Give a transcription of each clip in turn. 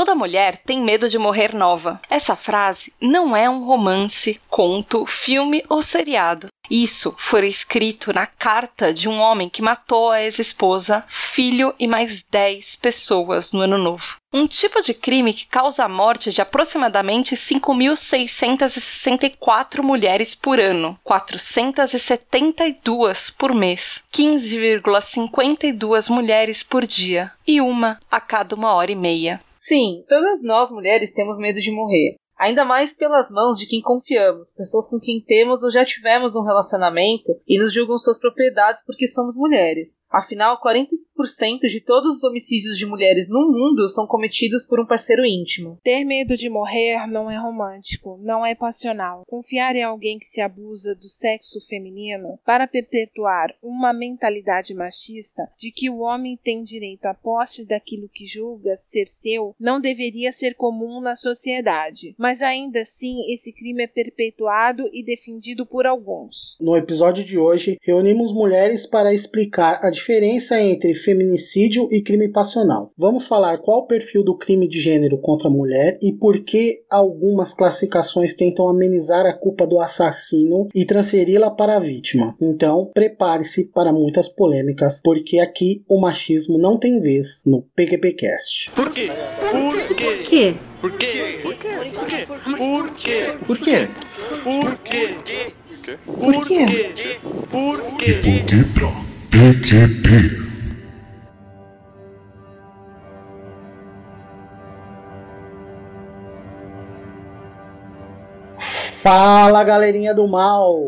Toda mulher tem medo de morrer nova. Essa frase não é um romance, conto, filme ou seriado. Isso foi escrito na carta de um homem que matou a ex-esposa, filho e mais 10 pessoas no ano novo. Um tipo de crime que causa a morte de aproximadamente 5.664 mulheres por ano, 472 por mês, 15,52 mulheres por dia e uma a cada uma hora e meia. Sim, todas nós mulheres temos medo de morrer ainda mais pelas mãos de quem confiamos, pessoas com quem temos ou já tivemos um relacionamento e nos julgam suas propriedades porque somos mulheres. Afinal, 40% de todos os homicídios de mulheres no mundo são cometidos por um parceiro íntimo. Ter medo de morrer não é romântico, não é passional. Confiar em alguém que se abusa do sexo feminino para perpetuar uma mentalidade machista de que o homem tem direito à posse daquilo que julga ser seu não deveria ser comum na sociedade. Mas mas ainda assim esse crime é perpetuado e defendido por alguns. No episódio de hoje, reunimos mulheres para explicar a diferença entre feminicídio e crime passional. Vamos falar qual o perfil do crime de gênero contra a mulher e por que algumas classificações tentam amenizar a culpa do assassino e transferi-la para a vítima. Então, prepare-se para muitas polêmicas, porque aqui o machismo não tem vez no PQPcast. Por quê? Por quê? Por quê? Por quê? Por quê? Por quê? Por quê? Por quê? Por quê? Por quê? Por quê? Quebra PQP. Fala galerinha do mal!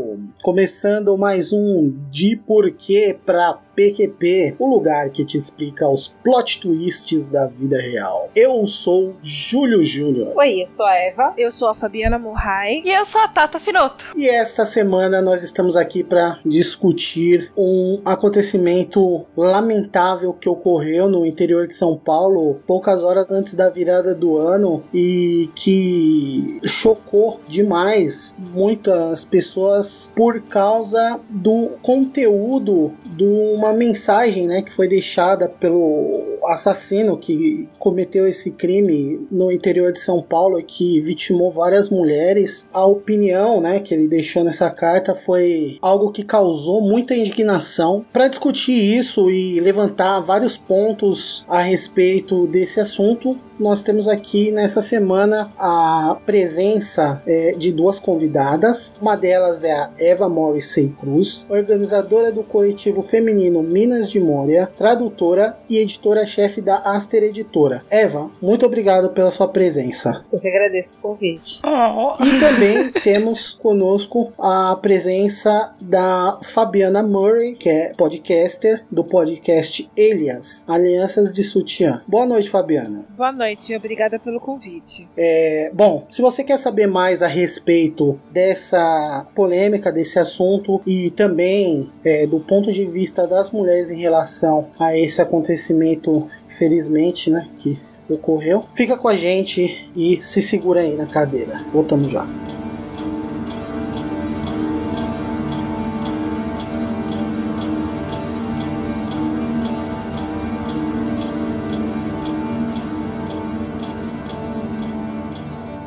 Começando mais um De Porquê pra PQP, o lugar que te explica os plot twists da vida real. Eu sou Júlio Júnior. Oi, eu sou a Eva. Eu sou a Fabiana Murray. E eu sou a Tata Finoto. E esta semana nós estamos aqui para discutir um acontecimento lamentável que ocorreu no interior de São Paulo poucas horas antes da virada do ano e que chocou demais muitas pessoas por causa do conteúdo de uma mensagem né, que foi deixada pelo assassino que cometeu esse crime no interior de São Paulo e que vitimou várias mulheres. A opinião né, que ele deixou nessa carta foi algo que causou muita indignação. Para discutir isso e levantar vários pontos a respeito desse assunto, nós temos aqui nessa semana a presença é, de duas convidadas. Uma delas é a Eva Morrissey Cruz, organizadora do coletivo feminino Minas de Moria, tradutora e editora-chefe da Aster Editora. Eva, muito obrigado pela sua presença. Eu que agradeço o convite. E também temos conosco a presença da Fabiana Murray, que é podcaster do podcast Elias, Alianças de Sutiã. Boa noite, Fabiana. Boa noite noite obrigada pelo convite. É, bom, se você quer saber mais a respeito dessa polêmica, desse assunto e também é, do ponto de vista das mulheres em relação a esse acontecimento, felizmente, né, que ocorreu, fica com a gente e se segura aí na cadeira. Voltamos já.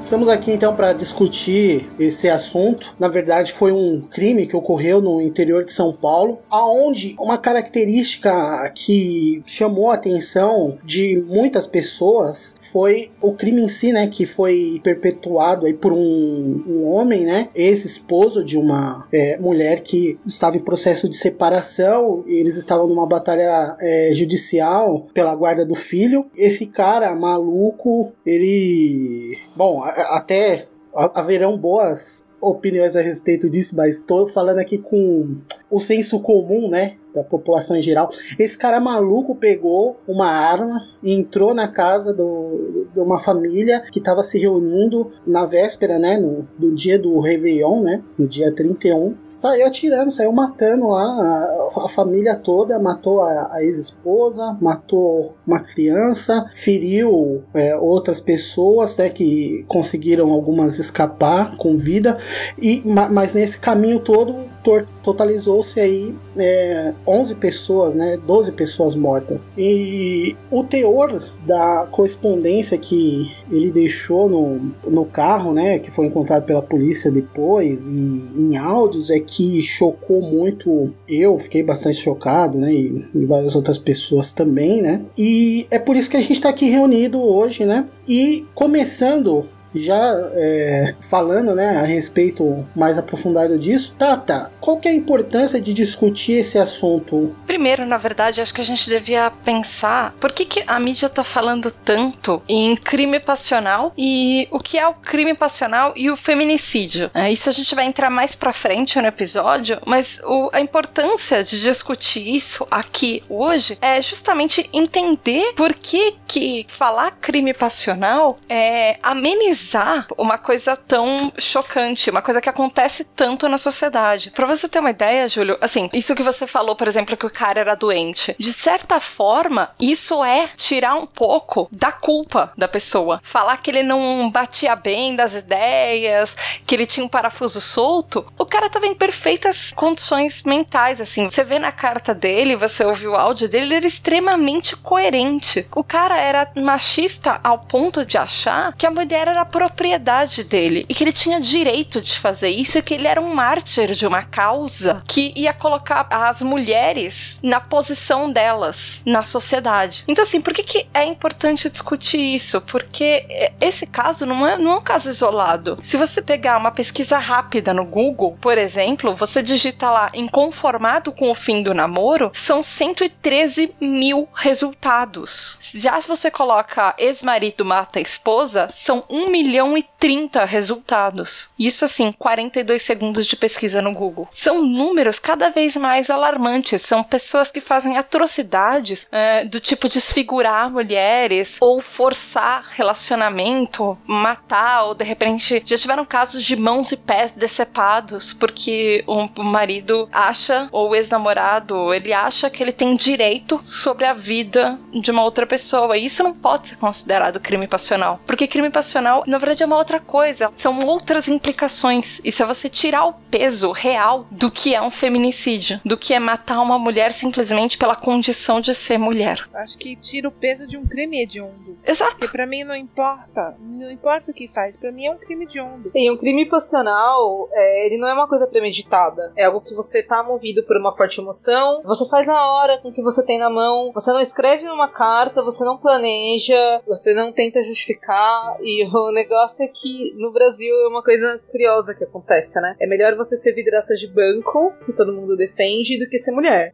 Estamos aqui então para discutir esse assunto. Na verdade, foi um crime que ocorreu no interior de São Paulo, aonde uma característica que chamou a atenção de muitas pessoas foi o crime em si, né, que foi perpetuado aí por um, um homem, né, ex-esposo de uma é, mulher que estava em processo de separação. Eles estavam numa batalha é, judicial pela guarda do filho. Esse cara maluco, ele, bom, até haverão boas opiniões a respeito disso, mas estou falando aqui com o senso comum, né? da população em geral. Esse cara maluco pegou uma arma e entrou na casa do, de uma família que estava se reunindo na véspera, né, no, do dia do Réveillon, né, no dia 31. Saiu atirando, saiu matando lá a, a família toda, matou a, a ex-esposa, matou uma criança, feriu é, outras pessoas, né, que conseguiram algumas escapar com vida, e, mas nesse caminho todo totalizou-se aí é, 11 pessoas, né, 12 pessoas mortas. E o teor da correspondência que ele deixou no, no carro, né, que foi encontrado pela polícia depois e em áudios é que chocou muito eu, fiquei bastante chocado, né, e, e várias outras pessoas também, né. E é por isso que a gente está aqui reunido hoje, né, e começando já é, falando né, a respeito mais aprofundado disso, Tata, qual que é a importância de discutir esse assunto? Primeiro, na verdade, acho que a gente devia pensar por que, que a mídia tá falando tanto em crime passional e o que é o crime passional e o feminicídio. É, isso a gente vai entrar mais pra frente no episódio, mas o- a importância de discutir isso aqui hoje é justamente entender por que, que falar crime passional é amenizar uma coisa tão chocante, uma coisa que acontece tanto na sociedade. Pra você ter uma ideia, Júlio, assim, isso que você falou, por exemplo, que o cara era doente, de certa forma, isso é tirar um pouco da culpa da pessoa. Falar que ele não batia bem das ideias, que ele tinha um parafuso solto, o cara tava em perfeitas condições mentais, assim. Você vê na carta dele, você ouviu o áudio dele, ele era extremamente coerente. O cara era machista ao ponto de achar que a mulher era propriedade dele e que ele tinha direito de fazer isso e que ele era um mártir de uma causa que ia colocar as mulheres na posição delas na sociedade. Então, assim, por que, que é importante discutir isso? Porque esse caso não é, não é um caso isolado. Se você pegar uma pesquisa rápida no Google, por exemplo, você digita lá inconformado com o fim do namoro, são 113 mil resultados. Já se você coloca ex-marido mata esposa, são 1 milhão e 30 resultados. Isso assim, 42 segundos de pesquisa no Google. São números cada vez mais alarmantes. São pessoas que fazem atrocidades é, do tipo desfigurar mulheres ou forçar relacionamento, matar ou de repente já tiveram casos de mãos e pés decepados porque o o marido acha ou o ex-namorado ele acha que ele tem direito sobre a vida de uma outra pessoa. E isso não pode ser considerado crime passional, porque crime passional na verdade é uma outra coisa, são outras implicações. Isso é você tirar o peso real do que é um feminicídio, do que é matar uma mulher simplesmente pela condição de ser mulher. Acho que tira o peso de um crime hediondo. Exato. Porque pra mim não importa. Não importa o que faz. Pra mim é um crime hediondo. E um crime passional, é, ele não é uma coisa premeditada. É algo que você tá movido por uma forte emoção, você faz na hora com o que você tem na mão, você não escreve numa carta, você não planeja, você não tenta justificar. E o negócio é que no Brasil é uma coisa curiosa que acontece, né? É melhor você ser vidraça de banco, que todo mundo defende, do que ser mulher.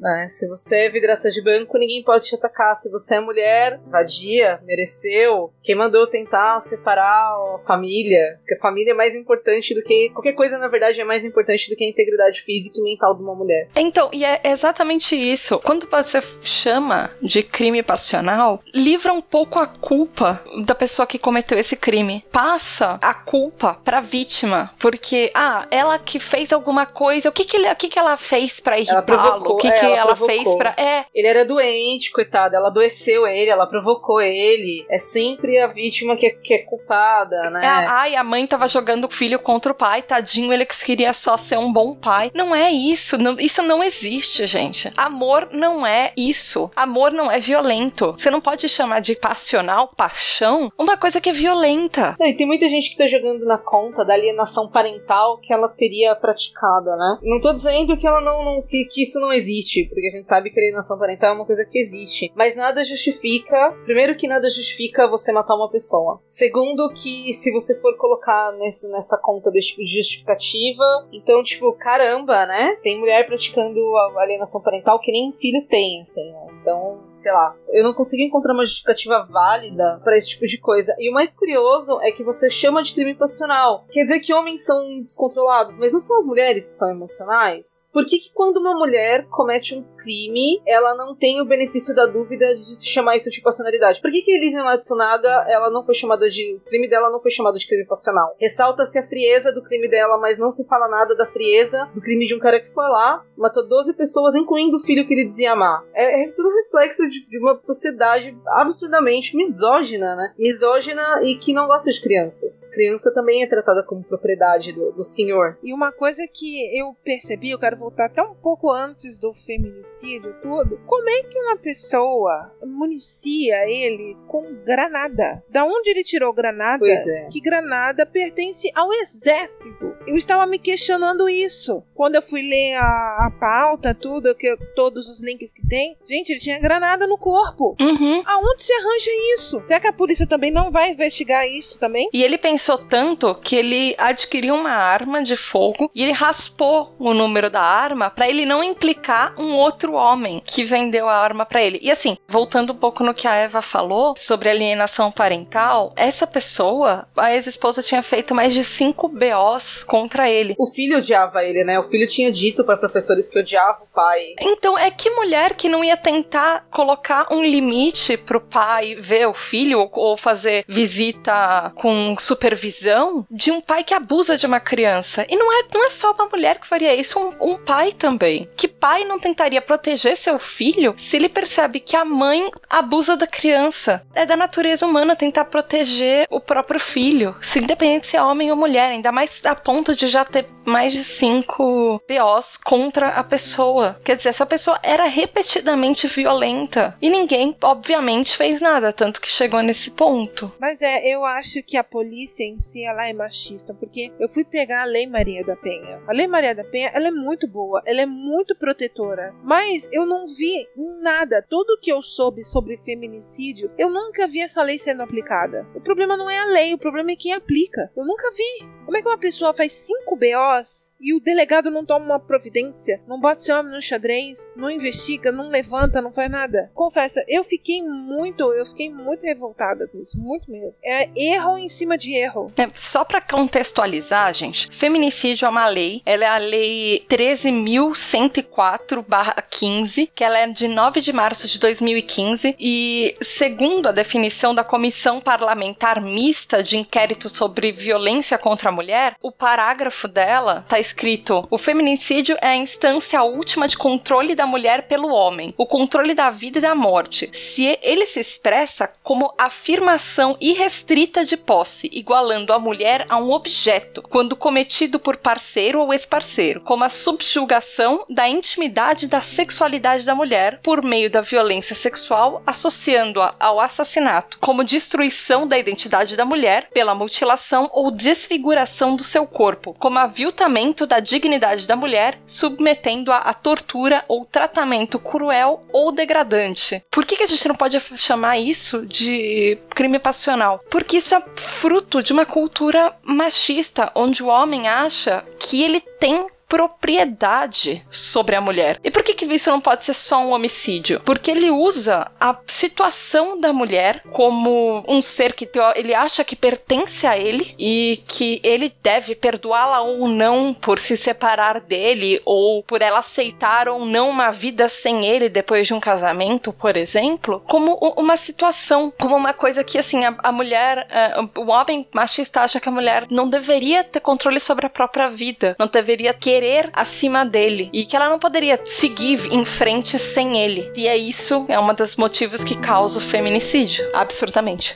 Né? Se você é vidraça de banco, ninguém pode te atacar. Se você é mulher, vadia, mereceu, quem mandou tentar separar a família? Porque a família é mais importante do que. Qualquer coisa, na verdade, é mais importante do que a integridade física e mental de uma mulher. Então, e é exatamente isso. Quando você chama de crime passional, livra um pouco a culpa da pessoa que cometeu esse crime. Passa a culpa pra vítima. Porque, ah, ela que fez alguma coisa, o que que, o que, que ela fez pra irritá-lo? O que, é, que ela ela, fez pra. É, Ele era doente, coitado, ela adoeceu ele, ela provocou ele. É sempre a vítima que é, que é culpada, né? É, ai, a mãe tava jogando o filho contra o pai, tadinho, ele que queria só ser um bom pai. Não é isso, não- isso não existe, gente. Amor não é isso. Amor não é violento. Você não pode chamar de passional, paixão, uma coisa que é violenta. Não, e tem muita gente que tá jogando na conta da alienação parental que ela teria praticado, né? Não tô dizendo que ela não, não- que, que isso não existe, porque a gente sabe que alienação parental é uma coisa que existe. Mas nada justifica. Primeiro que nada justifica você matar uma pessoa. Segundo que se você for colocar nesse, nessa conta desse tipo de justificativa, então, tipo, caramba, né? Tem mulher praticando alienação parental que nem filho tem, assim, né? Então, sei lá, eu não consegui encontrar uma justificativa válida pra esse tipo de coisa. E o mais curioso é que você chama de crime passional. Quer dizer que homens são descontrolados, mas não são as mulheres que são emocionais? Por que, que quando uma mulher comete um crime, ela não tem o benefício da dúvida de se chamar isso de passionalidade? Por que, que Elise Matsunaga, ela não foi chamada de. O crime dela não foi chamado de crime passional? Ressalta-se a frieza do crime dela, mas não se fala nada da frieza do crime de um cara que foi lá, matou 12 pessoas, incluindo o filho que ele dizia amar. É, é tudo reflexo de, de uma sociedade absurdamente misógina, né? Misógina e que não gosta de crianças. Criança também é tratada como propriedade do, do senhor. E uma coisa que eu percebi, eu quero voltar até um pouco antes do feminicídio, tudo. Como é que uma pessoa municia ele com granada? Da onde ele tirou granada? Pois é. Que granada pertence ao exército. Eu estava me questionando isso. Quando eu fui ler a, a pauta, tudo, que, todos os links que tem. Gente, ele tinha granada no corpo. Uhum. Aonde se arranja isso? Será que a polícia também não vai investigar isso também? E ele pensou tanto que ele adquiriu uma arma de fogo e ele raspou o número da arma para ele não implicar um outro homem que vendeu a arma para ele. E assim, voltando um pouco no que a Eva falou sobre alienação parental, essa pessoa, a ex-esposa tinha feito mais de 5 BOs contra ele. O filho odiava ele, né? O filho tinha dito para professores que odiava o pai. Então, é que mulher que não ia tentar colocar um limite pro pai ver o filho ou, fazer visita com supervisão de um pai que abusa de uma criança. E não é, não é só uma mulher que faria isso, um, um pai também. Que pai não tentaria proteger seu filho se ele percebe que a mãe abusa da criança? É da natureza humana tentar proteger o próprio filho, se independente se é homem ou mulher, ainda mais a ponto de já ter mais de cinco POs contra a pessoa. Quer dizer, essa pessoa era repetidamente violenta e ninguém, obviamente, fez nada, tanto que chegou nesse ponto. Mas é, eu acho que a polícia em si ela é machista, porque eu fui pegar a Lei Maria da Penha. A Lei Maria da Penha, ela é muito boa, ela é muito protetora, mas eu não vi nada, tudo que eu soube sobre feminicídio, eu nunca vi essa lei sendo aplicada. O problema não é a lei, o problema é quem aplica. Eu nunca vi. Como é que uma pessoa faz 5 BOs e o delegado não toma uma providência, não bota seu homem no xadrez, não investiga, não levanta, não faz nada? Confesso, eu fiquei muito, eu fiquei muito revoltada com isso, muito mesmo. É erro em cima de erro. É, só para contextualizar, gente, feminicídio é uma lei, ela é a lei 13.104/15, que ela é de 9 de março de 2015 e segundo a definição da Comissão Parlamentar Mista de Inquérito sobre Violência contra a Mulher, o parágrafo dela tá escrito: "O feminicídio é a instância última de controle da mulher pelo homem, o controle da vida e da morte. Se ele se expressa como afirmação irrestrita de posse, igualando a mulher a um objeto, quando cometido por parceiro ou ex-parceiro, como a subjugação da intimidade da sexualidade da mulher por meio da violência sexual, associando-a ao assassinato, como destruição da identidade da mulher pela mutilação ou desfiguração do seu corpo, como aviltamento da dignidade da mulher, submetendo-a a tortura ou tratamento cruel ou degradante. Por que, que a gente não pode chamar isso de crime passional? Porque isso é fruto de uma cultura machista, onde o homem acha que ele tem propriedade sobre a mulher. E por que, que isso não pode ser só um homicídio? Porque ele usa a situação da mulher como um ser que ele acha que pertence a ele e que ele deve perdoá-la ou não por se separar dele ou por ela aceitar ou não uma vida sem ele depois de um casamento, por exemplo, como uma situação, como uma coisa que assim a, a mulher, uh, o homem machista acha que a mulher não deveria ter controle sobre a própria vida, não deveria querer acima dele e que ela não poderia seguir em frente sem ele. E é isso, é um dos motivos que causa o feminicídio, absurdamente.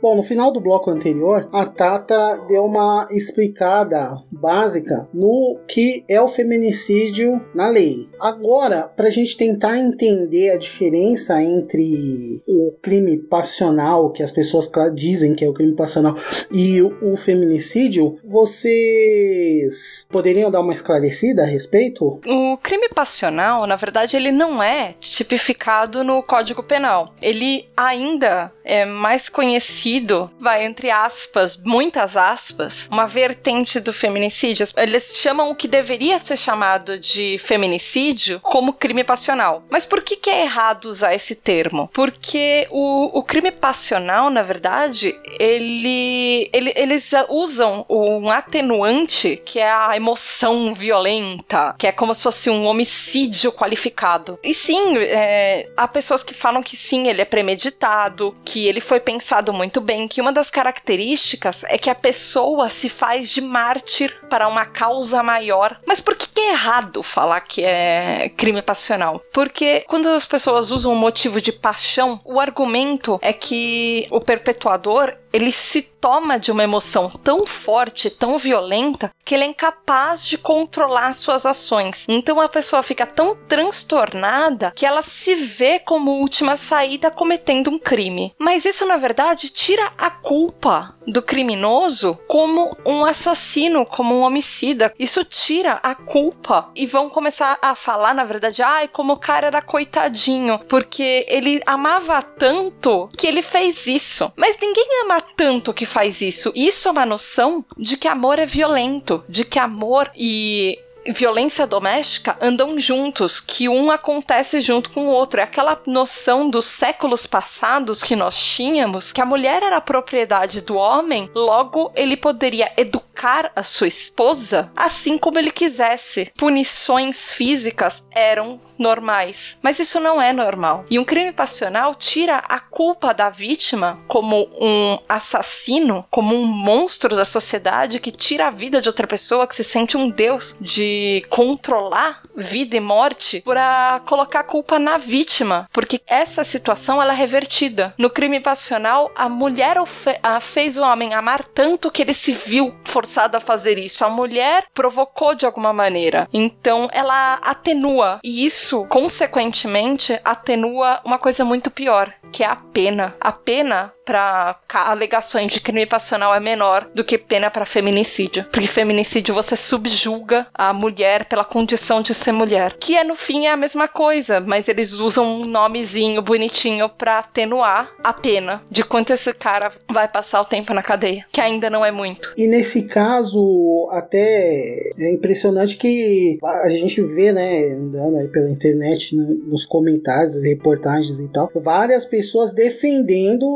Bom, no final do bloco anterior, a Tata deu uma explicada básica no que é o feminicídio na lei. Agora, para a gente tentar entender a diferença entre o crime passional, que as pessoas dizem que é o crime passional, e o, o feminicídio, vocês poderiam dar uma esclarecida a respeito? O crime passional, na verdade, ele não é tipificado no Código Penal. Ele ainda é mais conhecido vai entre aspas, muitas aspas, uma vertente do feminicídio. Eles chamam o que deveria ser chamado de feminicídio como crime passional. Mas por que, que é errado usar esse termo? Porque o, o crime passional, na verdade, ele, ele, eles usam um atenuante que é a emoção violenta, que é como se fosse um homicídio qualificado. E sim, é, há pessoas que falam que sim, ele é premeditado, que ele foi pensado muito bem, que uma das características é que a pessoa se faz de mártir para uma causa maior. Mas por que, que é errado falar que é crime passional? Porque quando as pessoas usam o motivo de paixão, o argumento é que o perpetuador ele se toma de uma emoção tão forte, tão violenta, que ele é incapaz de controlar suas ações. Então a pessoa fica tão transtornada que ela se vê como última saída cometendo um crime. Mas isso, na verdade, tira a culpa do criminoso como um assassino, como um homicida. Isso tira a culpa e vão começar a falar, na verdade, ai, como o cara era coitadinho, porque ele amava tanto que ele fez isso. Mas ninguém ama tanto que faz isso. Isso é uma noção de que amor é violento, de que amor e violência doméstica andam juntos, que um acontece junto com o outro. É aquela noção dos séculos passados que nós tínhamos, que a mulher era propriedade do homem, logo ele poderia educar a sua esposa assim como ele quisesse. Punições físicas eram normais. Mas isso não é normal. E um crime passional tira a culpa da vítima como um assassino, como um monstro da sociedade que tira a vida de outra pessoa que se sente um deus de controlar vida e morte para colocar a culpa na vítima, porque essa situação ela é revertida. No crime passional, a mulher a fez o homem amar tanto que ele se viu forçado a fazer isso. A mulher provocou de alguma maneira. Então ela atenua e isso isso, consequentemente, atenua uma coisa muito pior, que é a pena. A pena para alegações de crime passional é menor do que pena para feminicídio. Porque feminicídio você subjuga a mulher pela condição de ser mulher. Que é no fim é a mesma coisa, mas eles usam um nomezinho bonitinho para atenuar a pena de quanto esse cara vai passar o tempo na cadeia, que ainda não é muito. E nesse caso, até é impressionante que a gente vê, né, andando aí pela internet, nos comentários, reportagens e tal, várias pessoas defendendo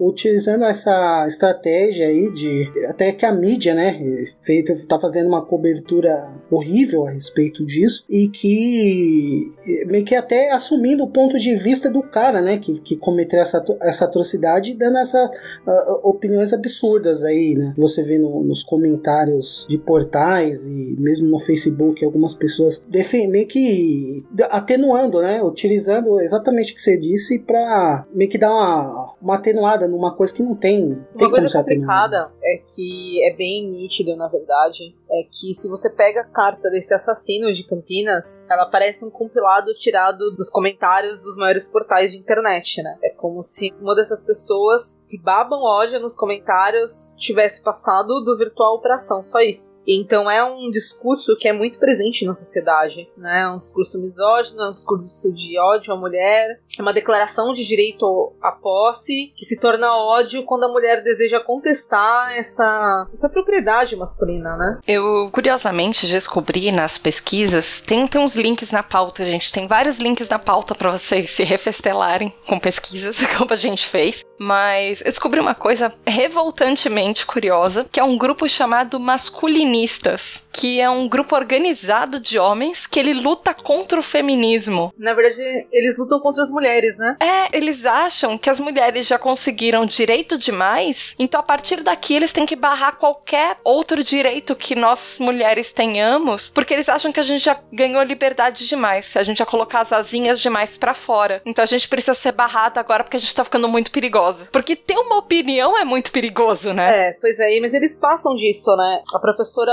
utilizando essa estratégia aí de até que a mídia, né, feito tá fazendo uma cobertura horrível a respeito disso e que meio que até assumindo o ponto de vista do cara, né, que, que cometeu essa, essa atrocidade, dando essas uh, opiniões absurdas aí, né. Você vê no, nos comentários de portais e mesmo no Facebook algumas pessoas defendem que atenuando, né, utilizando exatamente o que você disse para meio que dar uma, uma atenuada numa coisa que não tem. tem uma coisa complicada é que é bem nítido, na verdade, é que se você pega a carta desse assassino de Campinas, ela parece um compilado tirado dos comentários dos maiores portais de internet, né? É como se uma dessas pessoas que babam ódio nos comentários tivesse passado do virtual para ação, só isso. Então é um discurso que é muito presente na sociedade, né? É um discurso misógino, é um discurso de ódio à mulher, é uma declaração de direito à posse que se torna ódio quando a mulher deseja contestar essa, essa propriedade masculina, né? Eu, curiosamente, descobri nas pesquisas, tem, tem uns links na pauta, gente, tem vários links na pauta para vocês se refestelarem com pesquisas, como a gente fez, mas eu descobri uma coisa revoltantemente curiosa, que é um grupo chamado Masculinistas, que é um grupo organizado de homens que ele luta contra o feminismo. Na verdade, eles lutam contra as mulheres, né? É, eles acham que as mulheres já conseguiram direito demais, então a partir daqui eles têm que barrar qualquer outro direito que nós mulheres tenhamos, porque eles acham que a gente já ganhou liberdade demais, a gente já colocar as asinhas demais para fora. Então a gente precisa ser barrada agora porque a gente tá ficando muito perigosa. Porque ter uma opinião é muito perigoso, né? É, pois é, mas eles passam disso, né? A professora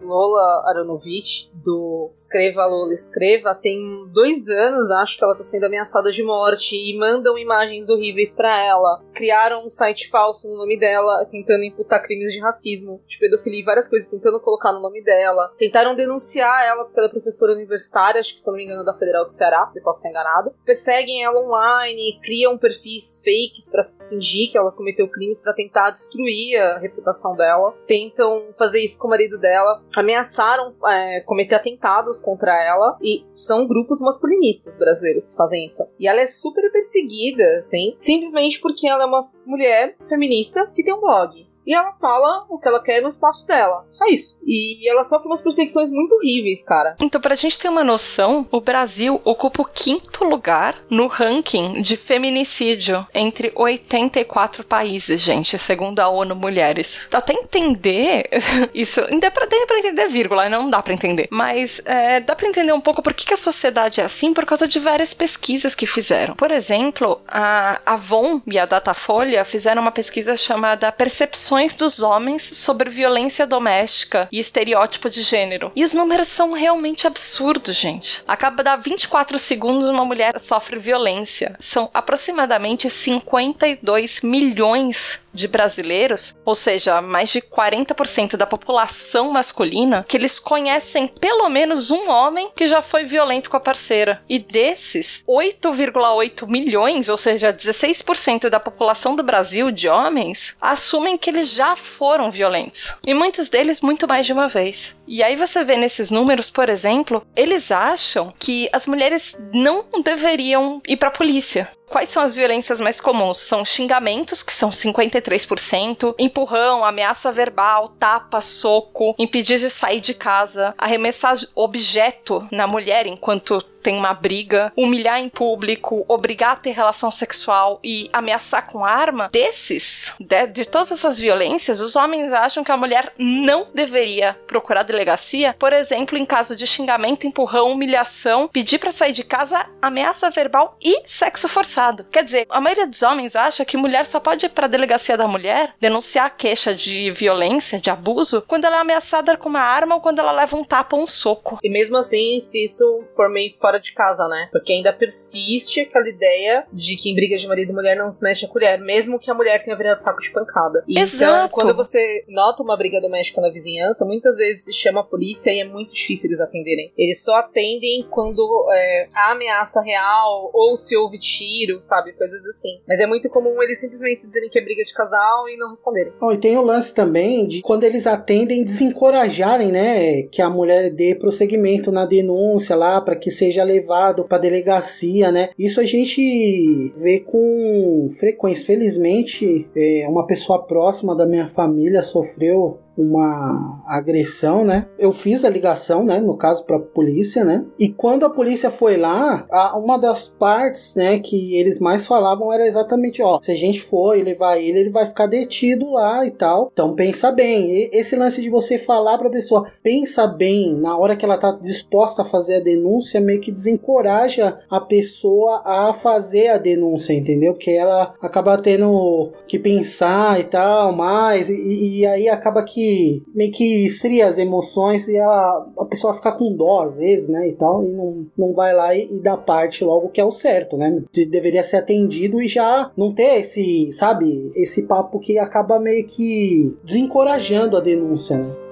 Lola Aronovich, do Escreva Lola Escreva, tem dois anos, acho que ela tá sendo ameaçada de morte e mandam imagens horríveis para ela. Criaram um site falso no nome dela, tentando imputar crimes de racismo, de pedofilia e várias coisas, tentando colocar no nome dela. Tentaram denunciar ela pela professora universitária, acho que se não me engano da Federal do Ceará, eu posso estar enganado. Perseguem ela online, criam perfis fakes pra fingir que ela cometeu crimes pra tentar destruir a reputação dela. Tentam fazer isso com o marido dela. Ameaçaram é, cometer atentados contra ela. E são grupos masculinistas brasileiros que fazem isso. E ela é super perseguida, assim, simplesmente porque ela é uma mulher feminista que tem um blog. E ela fala o que ela quer no espaço dela. Só isso. E ela sofre umas perseguições muito horríveis, cara. Então, pra gente ter uma noção, o Brasil ocupa o quinto lugar no ranking de feminicídio entre 84 países, gente, segundo a ONU Mulheres. Dá até entender isso. Ainda pra, dá pra entender vírgula, não dá pra entender. Mas é, dá pra entender um pouco por que, que a sociedade é assim por causa de várias pesquisas que fizeram. Por exemplo, a Avon e a Datafolha fizeram uma pesquisa chamada Percepções dos Homens sobre Violência Doméstica e Estereótipo de Gênero. E os números são realmente absurdos, gente. A cada 24 segundos uma mulher sofre violência. São aproximadamente 52 milhões de brasileiros, ou seja, mais de 40% da população masculina, que eles conhecem pelo menos um homem que já foi violento com a parceira. E desses, 8,8 milhões, ou seja, 16% da população do Brasil de homens, assumem que eles já foram violentos. E muitos deles muito mais de uma vez. E aí você vê nesses números, por exemplo, eles acham que as mulheres não deveriam ir para a polícia. Quais são as violências mais comuns? São xingamentos, que são 53%, empurrão, ameaça verbal, tapa, soco, impedir de sair de casa, arremessar objeto na mulher enquanto tem uma briga, humilhar em público, obrigar a ter relação sexual e ameaçar com arma, desses, de, de todas essas violências, os homens acham que a mulher não deveria procurar delegacia, por exemplo, em caso de xingamento, empurrão, humilhação, pedir para sair de casa, ameaça verbal e sexo forçado. Quer dizer, a maioria dos homens acha que mulher só pode ir para a delegacia da mulher denunciar a queixa de violência, de abuso, quando ela é ameaçada com uma arma ou quando ela leva um tapa ou um soco. E mesmo assim, se isso for meio fora de casa, né? Porque ainda persiste aquela ideia de que em briga de marido e mulher não se mexe a colher, mesmo que a mulher tenha virado saco de pancada. E Exato. Então, quando você nota uma briga doméstica na vizinhança, muitas vezes se chama a polícia e é muito difícil eles atenderem. Eles só atendem quando é, há ameaça real ou se houve tiro, sabe? Coisas assim. Mas é muito comum eles simplesmente dizerem que é briga de casal e não responderem. Oh, e tem o lance também de quando eles atendem desencorajarem, né, que a mulher dê prosseguimento na denúncia lá para que seja levado para delegacia, né? Isso a gente vê com frequência. Felizmente, é, uma pessoa próxima da minha família sofreu uma agressão, né? Eu fiz a ligação, né? No caso para a polícia, né? E quando a polícia foi lá, a, uma das partes, né? Que eles mais falavam era exatamente, ó, se a gente for levar ele, ele vai ficar detido lá e tal. Então pensa bem. E, esse lance de você falar para a pessoa, pensa bem na hora que ela tá disposta a fazer a denúncia, meio que desencoraja a pessoa a fazer a denúncia, entendeu? Porque ela acaba tendo que pensar e tal mais e, e aí acaba que meio que esfria as emoções e ela, a pessoa fica com dó às vezes, né, e tal, e não, não vai lá e, e dá parte logo que é o certo, né? De, deveria ser atendido e já não ter esse, sabe, esse papo que acaba meio que desencorajando a denúncia, né?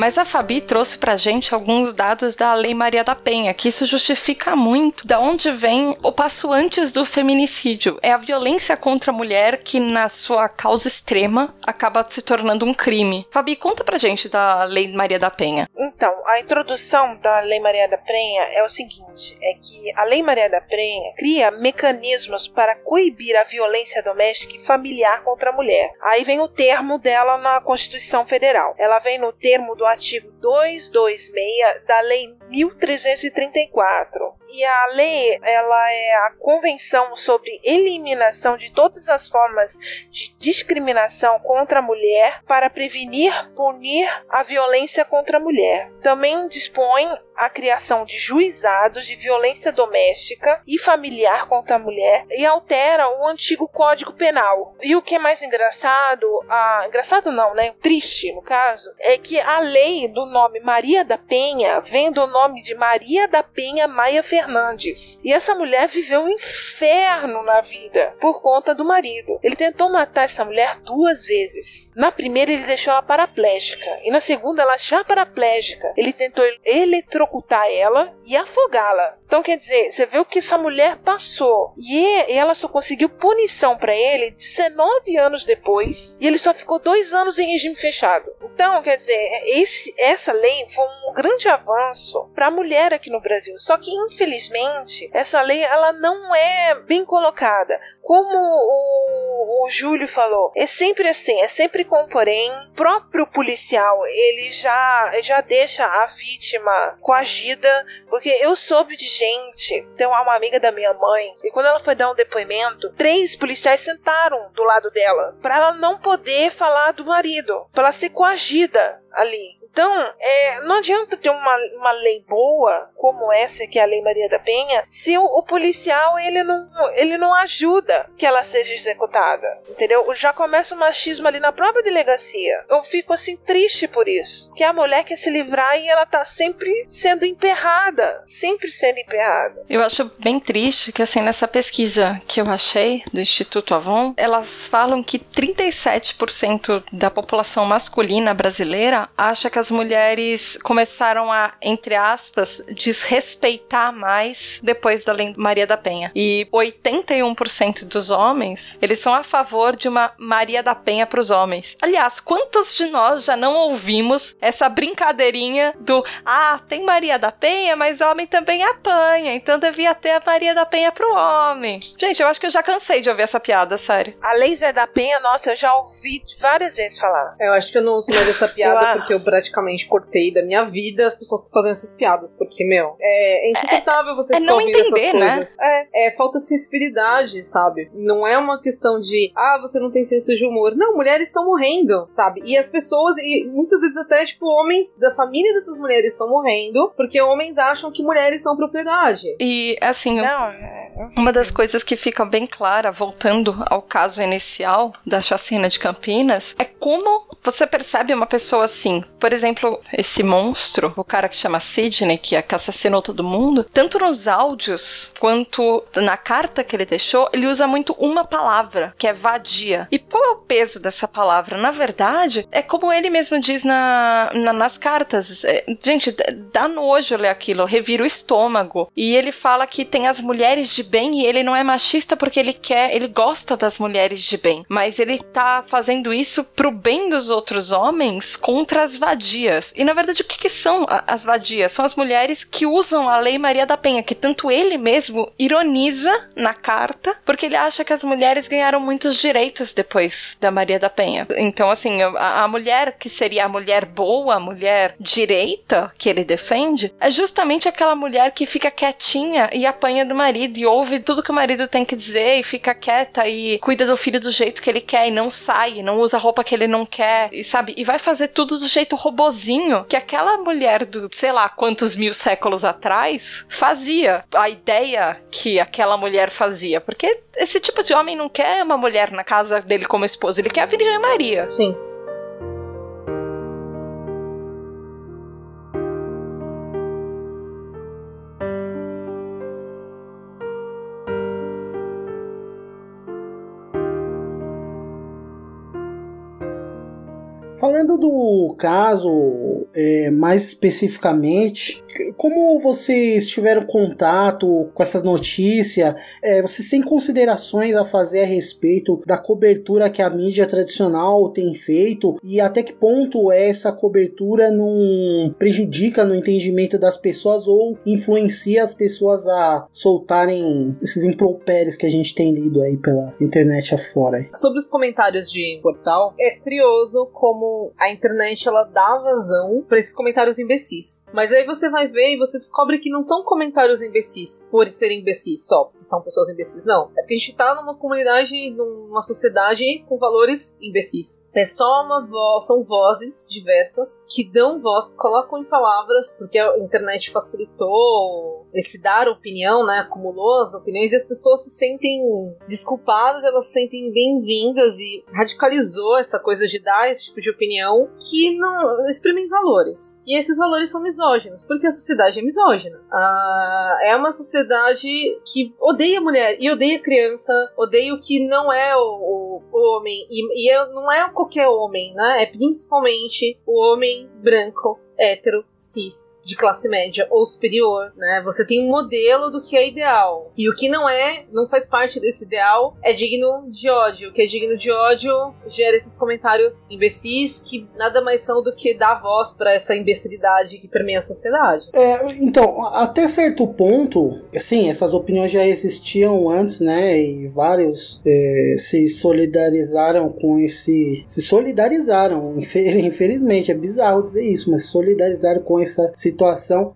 Mas a Fabi trouxe pra gente alguns dados da Lei Maria da Penha, que isso justifica muito da onde vem o passo antes do feminicídio. É a violência contra a mulher que, na sua causa extrema, acaba se tornando um crime. Fabi, conta pra gente da Lei Maria da Penha. Então, a introdução da Lei Maria da Penha é o seguinte: é que a Lei Maria da Penha cria mecanismos para coibir a violência doméstica e familiar contra a mulher. Aí vem o termo dela na Constituição Federal. Ela vem no termo do artigo 226 da Lei 1334. E a lei, ela é a convenção sobre eliminação de todas as formas de discriminação contra a mulher para prevenir, punir a violência contra a mulher. Também dispõe a criação de juizados de violência doméstica e familiar contra a mulher e altera o antigo Código Penal. E o que é mais engraçado, engraçado não, né? Triste no caso, é que a lei do nome Maria da Penha vem do nome nome de Maria da Penha Maia Fernandes. E essa mulher viveu um inferno na vida por conta do marido. Ele tentou matar essa mulher duas vezes. Na primeira, ele deixou ela paraplégica. E na segunda, ela já paraplégica. Ele tentou eletrocutar ela e afogá-la. Então, quer dizer, você vê o que essa mulher passou. E ela só conseguiu punição para ele 19 anos depois. E ele só ficou dois anos em regime fechado. Então, quer dizer, esse, essa lei foi um grande avanço para a mulher aqui no Brasil. Só que, infelizmente, essa lei ela não é bem colocada. Como o, o Júlio falou, é sempre assim, é sempre com porém. O próprio policial, ele já, já deixa a vítima coagida, porque eu soube de gente, tem uma amiga da minha mãe, e quando ela foi dar um depoimento, três policiais sentaram do lado dela, para ela não poder falar do marido, para ela ser coagida ali. Então, é, não adianta ter uma, uma lei boa como essa que é a Lei Maria da Penha se o, o, policial ele não, ele não ajuda que ela seja executada, entendeu? Já começa o machismo ali na própria delegacia. Eu fico assim triste por isso, que a mulher quer se livrar e ela tá sempre sendo emperrada, sempre sendo emperrada. Eu acho bem triste que assim nessa pesquisa que eu achei do Instituto Avon, elas falam que 37% da população masculina brasileira acha que as mulheres começaram a, entre aspas, desrespeitar mais depois da Lei Maria da Penha. E 81% dos homens, eles são a favor de uma Maria da Penha para os homens. Aliás, quantos de nós já não ouvimos essa brincadeirinha do ah, tem Maria da Penha, mas homem também apanha, então devia ter a Maria da Penha para o homem. Gente, eu acho que eu já cansei de ouvir essa piada, sério. A Lei Zé da Penha, nossa, eu já ouvi várias vezes falar. Eu acho que eu não ouço mais essa piada porque eu praticamente praticamente cortei da minha vida as pessoas que fazem essas piadas, porque, meu, é, é insuportável você é ficar ouvindo entender, essas né? coisas. É, é falta de sensibilidade, sabe? Não é uma questão de, ah, você não tem senso de humor. Não, mulheres estão morrendo, sabe? E as pessoas, e muitas vezes até, tipo, homens da família dessas mulheres estão morrendo, porque homens acham que mulheres são propriedade. E, assim, Não, é... uma das coisas que fica bem clara, voltando ao caso inicial da chacina de Campinas, é como você percebe uma pessoa assim. Por exemplo, esse monstro, o cara que chama Sidney, que é que assassinou todo mundo, tanto nos áudios quanto na carta que ele deixou, ele usa muito uma palavra, que é vadia. E qual é o peso dessa palavra? Na verdade, é como ele mesmo diz na, na- nas cartas. É, gente, dá nojo ler aquilo, revira o estômago. E ele fala que tem as mulheres de bem e ele não é machista porque ele quer, ele gosta das mulheres de bem. Mas ele tá fazendo isso pro bem dos outros homens contra as vadias. E na verdade, o que, que são as vadias? São as mulheres que usam a Lei Maria da Penha, que tanto ele mesmo ironiza na carta, porque ele acha que as mulheres ganharam muitos direitos depois da Maria da Penha. Então, assim, a, a mulher que seria a mulher boa, a mulher direita que ele defende, é justamente aquela mulher que fica quietinha e apanha do marido e ouve tudo que o marido tem que dizer e fica quieta e cuida do filho do jeito que ele quer e não sai, não usa roupa que ele não quer, e sabe? E vai fazer tudo do jeito robozinho que aquela mulher do, sei lá, quantos mil séculos atrás fazia. A ideia que aquela mulher fazia. Porque esse tipo de homem não quer uma mulher na casa dele como esposa, ele quer a Virgem Maria. Sim. Falando do caso é, mais especificamente, como vocês tiveram contato com essas notícias? É, vocês têm considerações a fazer a respeito da cobertura que a mídia tradicional tem feito e até que ponto essa cobertura não prejudica no entendimento das pessoas ou influencia as pessoas a soltarem esses impropérios que a gente tem lido aí pela internet afora? Sobre os comentários de portal, é curioso como a internet ela dá vazão pra esses comentários imbecis. Mas aí você vai ver e você descobre que não são comentários imbecis por serem imbecis só, porque são pessoas imbecis, não. É porque a gente tá numa comunidade, numa sociedade com valores imbecis. É só uma voz, são vozes diversas que dão voz, colocam em palavras, porque a internet facilitou esse dar opinião, né? Acumulou as opiniões e as pessoas se sentem desculpadas, elas se sentem bem-vindas e radicalizou essa coisa de dar esse tipo de opinião que não exprimem valores. E esses valores são misóginos, porque a sociedade sociedade misógina. Ah, é uma sociedade que odeia a mulher e odeia criança, odeia o que não é o, o- o homem. E, e é- não é qualquer homem, né? É principalmente o homem branco, hétero, cis, de classe média ou superior, né? Você tem um modelo do que é ideal. E o que não é, não faz parte desse ideal, é digno de ódio. O que é digno de ódio gera esses comentários imbecis que nada mais são do que dar voz pra essa imbecilidade que permeia a sociedade. É, então, até certo ponto, assim, essas opiniões já existiam antes, né? E vários é, se solidarizaram com esse. Se solidarizaram, infe- infelizmente, é bizarro dizer isso, mas se solidarizaram com essa situação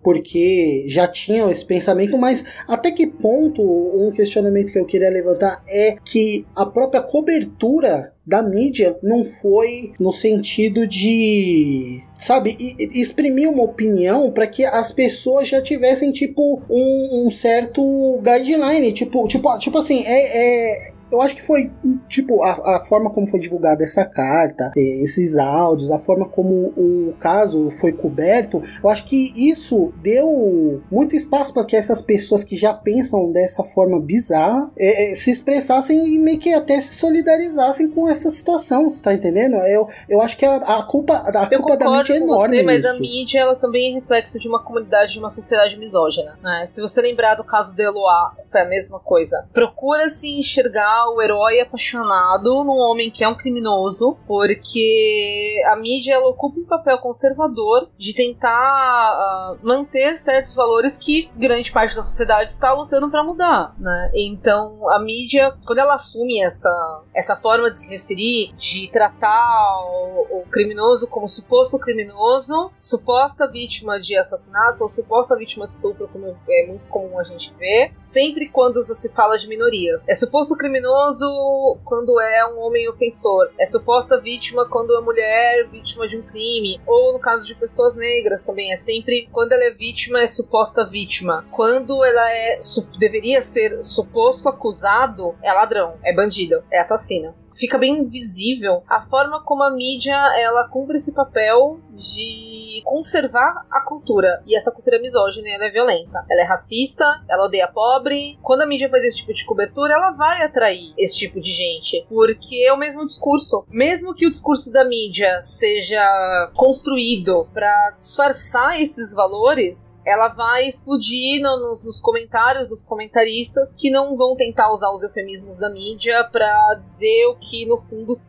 porque já tinham esse pensamento, mas até que ponto um questionamento que eu queria levantar é que a própria cobertura da mídia não foi no sentido de sabe exprimir uma opinião para que as pessoas já tivessem tipo um, um certo guideline tipo tipo tipo assim é, é eu acho que foi, tipo, a, a forma como foi divulgada essa carta, esses áudios, a forma como o caso foi coberto, eu acho que isso deu muito espaço para que essas pessoas que já pensam dessa forma bizarra eh, eh, se expressassem e meio que até se solidarizassem com essa situação, você tá entendendo? Eu, eu acho que a, a culpa, a Eu culpa da mídia é enorme você, mas a mídia ela também é reflexo de uma comunidade, de uma sociedade misógina. né? Se você lembrar do caso de Eloá, foi a mesma coisa. Procura-se enxergar o herói apaixonado num homem que é um criminoso, porque a mídia ela ocupa um papel conservador de tentar ah, manter certos valores que grande parte da sociedade está lutando para mudar, né? Então a mídia, quando ela assume essa, essa forma de se referir, de tratar o, o criminoso como suposto criminoso, suposta vítima de assassinato ou suposta vítima de estupro, como é muito comum a gente ver, sempre quando você fala de minorias. É suposto criminoso quando é um homem ofensor, é suposta vítima quando é mulher vítima de um crime, ou no caso de pessoas negras também, é sempre quando ela é vítima, é suposta vítima. Quando ela é deveria ser suposto acusado, é ladrão, é bandido, é assassino fica bem visível a forma como a mídia ela cumpre esse papel de conservar a cultura. E essa cultura misógina ela é violenta. Ela é racista, ela odeia pobre. Quando a mídia faz esse tipo de cobertura, ela vai atrair esse tipo de gente. Porque é o mesmo discurso. Mesmo que o discurso da mídia seja construído para disfarçar esses valores, ela vai explodir no- nos, nos comentários dos comentaristas que não vão tentar usar os eufemismos da mídia para dizer o que no fundo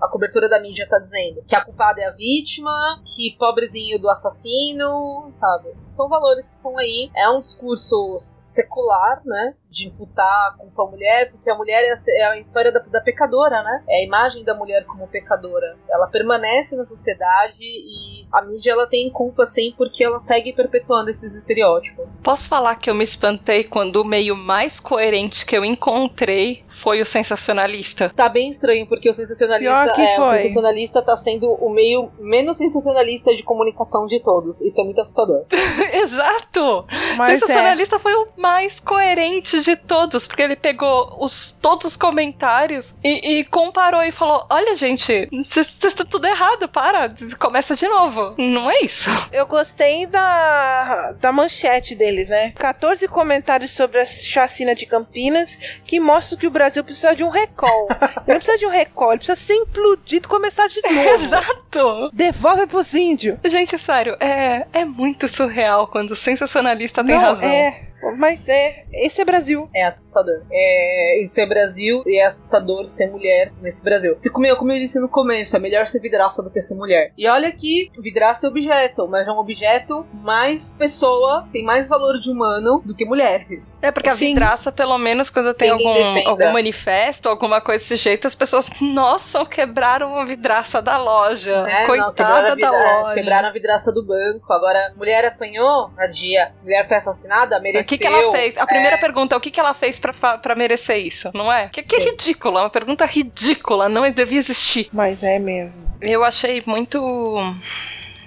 a cobertura da mídia tá dizendo. Que a culpada é a vítima, que pobrezinho do assassino, sabe? São valores que estão aí. É um discurso secular, né? De imputar a culpa à mulher, porque a mulher é a, é a história da, da pecadora, né? É a imagem da mulher como pecadora. Ela permanece na sociedade e a mídia ela tem culpa sim, porque ela segue perpetuando esses estereótipos. Posso falar que eu me espantei quando o meio mais coerente que eu encontrei foi o sensacionalista? Tá bem estranho, porque o sensacionalista é, o sensacionalista tá sendo o meio menos sensacionalista de comunicação de todos. Isso é muito assustador. Exato! Mas é, sensacionalista foi o mais coerente de todos, porque ele pegou os, todos os comentários e, e comparou e falou: Olha, gente, vocês estão tudo errado, para, começa de novo. Não é isso. eu gostei da, da manchete deles, né? 14 comentários sobre a chacina de Campinas que mostram que o Brasil precisa de um recall. ele não precisa de um recall, ele precisa ser implodido e começar de novo. Exato! Devolve pros índios. Gente, sério, é, é muito surreal quando o sensacionalista tem Não, razão. É, mas é. Esse é Brasil. É assustador. É, isso é Brasil e é assustador ser mulher nesse Brasil. E como eu, como eu disse no começo, é melhor ser vidraça do que ser mulher. E olha que vidraça é objeto, mas é um objeto mais pessoa, tem mais valor de humano do que mulheres. É porque a Sim. vidraça, pelo menos quando tem Ninguém algum, algum manifesto, alguma coisa desse jeito, as pessoas, nossa, quebraram a vidraça da loja. Não, Coitada quebraram a da loja. Quebraram a vidraça do banco. Agora, mulher apanhou, a dia. Mulher foi assassinada, O mereceu. Que, que ela fez? A primeira É, pergunta é o que, que ela fez pra merecer isso, não é? Que, que ridícula, uma pergunta ridícula, não devia existir. Mas é mesmo. Eu achei muito.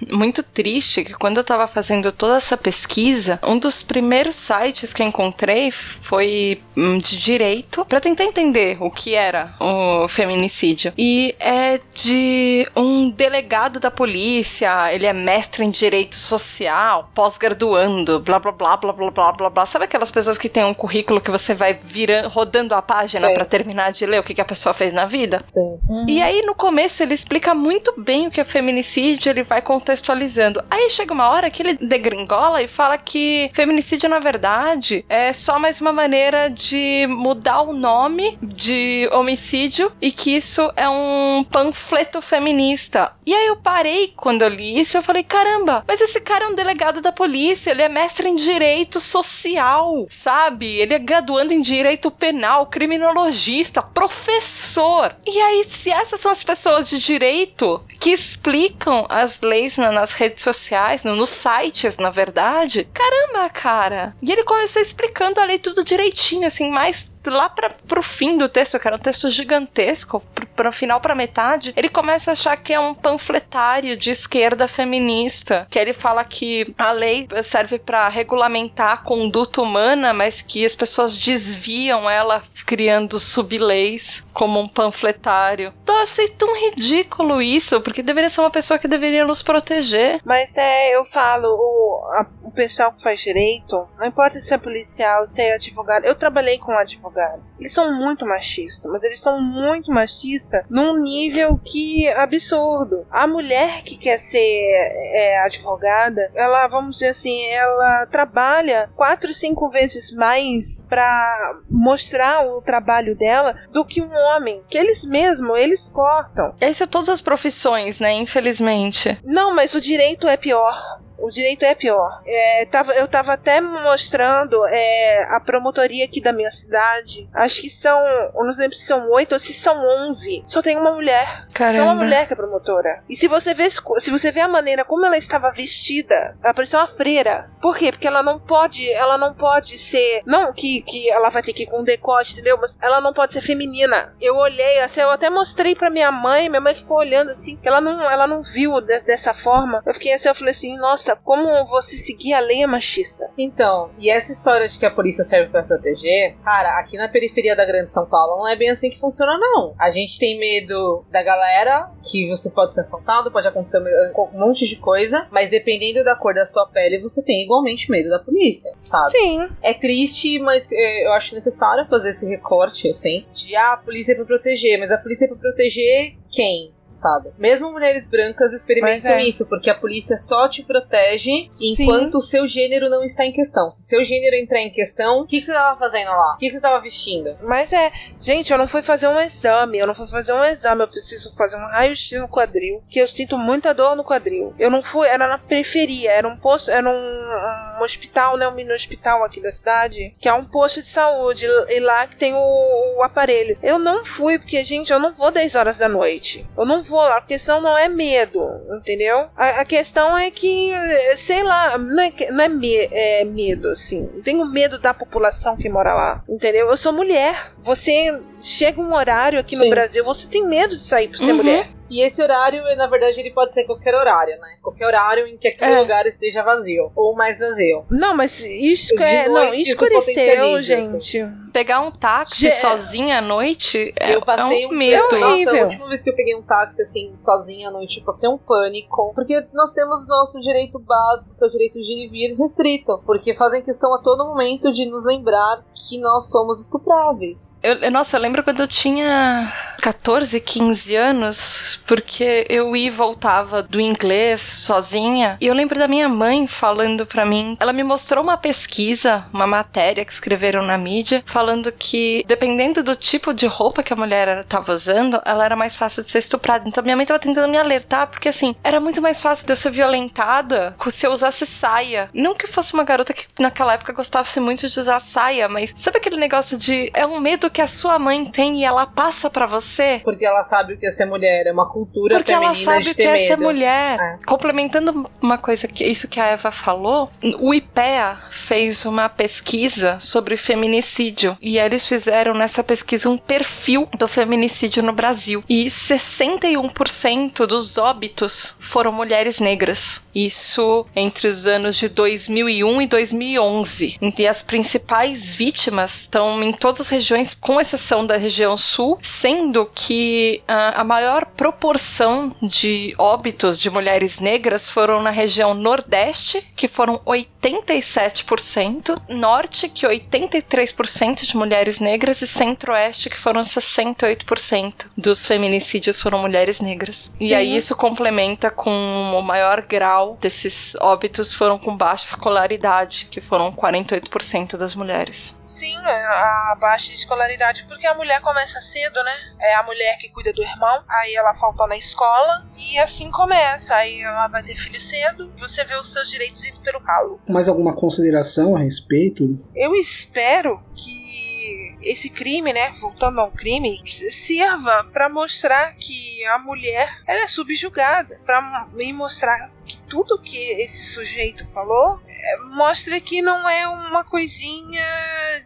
Muito triste que quando eu tava fazendo toda essa pesquisa, um dos primeiros sites que eu encontrei foi hum, de direito para tentar entender o que era o feminicídio. E é de um delegado da polícia, ele é mestre em direito social, pós-graduando, blá blá blá blá blá blá blá blá. Sabe aquelas pessoas que têm um currículo que você vai virando, rodando a página para terminar de ler o que, que a pessoa fez na vida? Sim. E aí, no começo, ele explica muito bem o que é feminicídio, ele vai contextualizando. Aí chega uma hora que ele degringola e fala que feminicídio, na verdade, é só mais uma maneira de mudar o nome de homicídio e que isso é um panfleto feminista. E aí eu parei quando eu li isso eu falei: caramba, mas esse cara é um delegado da polícia, ele é mestre em direito social, sabe? Ele é graduando em direito penal, criminologista, professor. E aí, se essas são as pessoas de direito que explicam as leis na- nas redes sociais, no- nos sites, na verdade, caramba, cara. E ele começou explicando a lei tudo direitinho, assim, mais lá pra, pro fim do texto, que era um texto gigantesco, pro, pro final pra metade, ele começa a achar que é um panfletário de esquerda feminista, que ele fala que a lei serve pra regulamentar a conduta humana, mas que as pessoas desviam ela criando subleis como um panfletário. Então, eu achei tão ridículo isso, porque deveria ser uma pessoa que deveria nos proteger. Mas é, eu falo, o, a- o pessoal que faz direito, não importa se é policial, se é advogado, eu trabalhei com advogado. Eles são muito machistas, mas eles são muito machistas num nível que é absurdo. A mulher que quer ser é, advogada, ela, vamos dizer assim, ela trabalha quatro, cinco vezes mais pra mostrar o trabalho dela do que um homem, que eles mesmos, eles cortam. Isso é todas as profissões, né? Infelizmente. Não, mas o direito é pior. O direito é pior. É, tava, eu tava até mostrando é, a promotoria aqui da minha cidade. Acho que são. Eu não lembro se são oito ou se são onze. Só tem uma mulher. Só uma Caramba. mulher que é promotora. E se você vê se você vê a maneira como ela estava vestida, ela parecia uma freira. Por quê? Porque ela não pode, ela não pode ser, não que, que ela vai ter que ir com decote, entendeu? Mas ela não pode ser feminina. Eu olhei, assim, eu até mostrei pra minha mãe, minha mãe ficou olhando assim, que ela não, ela não viu de- dessa forma. Eu fiquei assim, eu falei assim, nossa, como você seguir a lei é machista. Então, e essa história de que a polícia serve pra proteger, cara, aqui na periferia da Grande São Paulo não é bem assim que funciona, não. A gente tem medo da galera, que você pode ser assaltado, pode acontecer um monte de coisa, mas dependendo da cor da sua pele, você tem igualmente medo da polícia, sabe? Sim. É triste, mas é, eu acho necessário fazer esse recorte, assim, de ah, a polícia é pra proteger, mas a polícia é pra proteger quem? Sabe? Mesmo mulheres brancas experimentam é. isso, porque a polícia só te protege Sim. enquanto o seu gênero não está em questão. Se seu gênero entrar em questão, o que, que você tava fazendo lá? O que, que você tava vestindo? Mas é, gente, eu não fui fazer um exame, eu não fui fazer um exame, eu preciso fazer um raio-x no quadril, que eu sinto muita dor no quadril. Eu não fui, era na periferia, era um posto, era um, um hospital, né, um mini hospital aqui da cidade, que é um posto de saúde, e lá que tem o, o aparelho. Eu não fui, porque, gente, eu não vou 10 horas da noite. Eu não vou lá, porque senão não é medo, entendeu? A, a questão é que, sei lá, não é, não é, me- é medo, assim. Eu tenho medo da população que mora lá, entendeu? Eu sou mulher. Você chega um horário aqui no Sim. Brasil, você tem medo de sair por ser Uhum. mulher. E esse horário, na verdade, ele pode ser qualquer horário, né? Qualquer horário em que aquele É. lugar esteja vazio, ou mais vazio. Não, mas isso é. Não, noite, isso escureceu, gente. Pegar um táxi Ge- sozinha à noite é, eu passei é um um medo. É Nossa, a última vez que eu peguei um táxi assim, sozinha à noite, eu passei um pânico. Porque nós temos nosso direito básico, que é o direito de ir e vir restrito. Porque fazem questão a todo momento de nos lembrar que nós somos estupráveis. Eu- eu- nossa, eu lembro quando eu tinha 14, 15 anos, porque eu ia e voltava do inglês sozinha, e eu lembro da minha mãe falando pra mim, ela me mostrou uma pesquisa, uma matéria que escreveram na mídia, falando que dependendo do tipo de roupa que a mulher era- tava usando, ela era mais fácil de ser estuprada. Então minha mãe tava tentando me alertar, porque assim, era muito mais fácil de eu ser violentada se eu usasse saia. Não que eu fosse uma garota que naquela época gostasse muito de usar saia, mas sabe aquele negócio de é um medo que a sua mãe tem e ela passa pra você? Porque ela sabe o que é ser mulher, é uma cultura porque ela feminina sabe de o ter que é medo. ser mulher. É. Complementando uma coisa que isso que a Eva falou, o IPEA fez uma pesquisa sobre feminicídio e eles fizeram nessa pesquisa um perfil do feminicídio no Brasil e 61% dos óbitos foram mulheres negras. Isso entre os anos de 2001 e 2011. E as principais vítimas estão em todas as regiões, com exceção da região sul, sendo que ah, a maior proporção de óbitos de mulheres negras foram na região nordeste, que foram 87%, norte, que 83% de mulheres negras, e centro-oeste, que foram 68% dos feminicídios foram mulheres negras. E Sim. aí isso complementa com o maior grau desses óbitos foram com baixa escolaridade, que foram 48% das mulheres. Sim, é a baixa escolaridade, porque a mulher começa cedo, né? É a mulher que cuida do irmão, aí ela falta na escola, e assim começa. Aí ela vai ter filho cedo, você vê os seus direitos indo pelo calo. Mais alguma consideração a respeito? Eu espero que esse crime, né, voltando ao crime, sirva para mostrar que a mulher ela é subjugada, para me mostrar que tudo que esse sujeito falou é, mostra que não é uma coisinha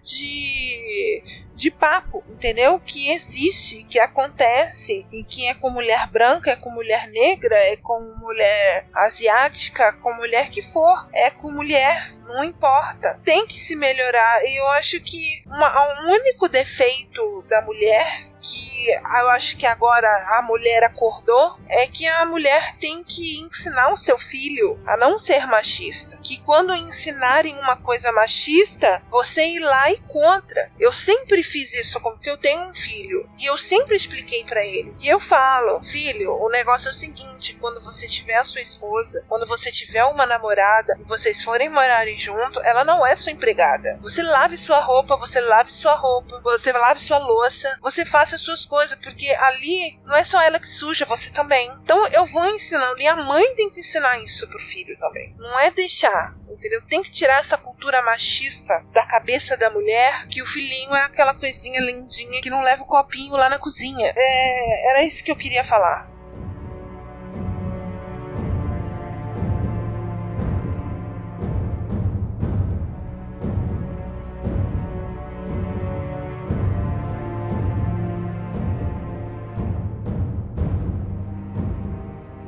de de papo, entendeu? Que existe, que acontece, e que é com mulher branca, é com mulher negra, é com mulher asiática, com mulher que for, é com mulher, não importa. Tem que se melhorar. E eu acho que uma, um único defeito da mulher que eu acho que agora a mulher acordou é que a mulher tem que ensinar o seu filho a não ser machista. Que quando ensinarem uma coisa machista, você ir lá e contra. Eu sempre fiz isso porque eu tenho um filho e eu sempre expliquei para ele. E eu falo, filho, o negócio é o seguinte: quando você tiver a sua esposa, quando você tiver uma namorada e vocês forem morarem junto, ela não é sua empregada. Você lave sua roupa, você lave sua roupa, você lave sua louça, você faça as suas coisas, porque ali não é só ela que suja, você também. Então eu vou ensinando, e a mãe tem que ensinar isso pro filho também. Não é deixar, entendeu? Tem que tirar essa cultura machista da cabeça da mulher, que o filhinho é aquela coisinha lindinha que não leva o copinho lá na cozinha. É, era isso que eu queria falar.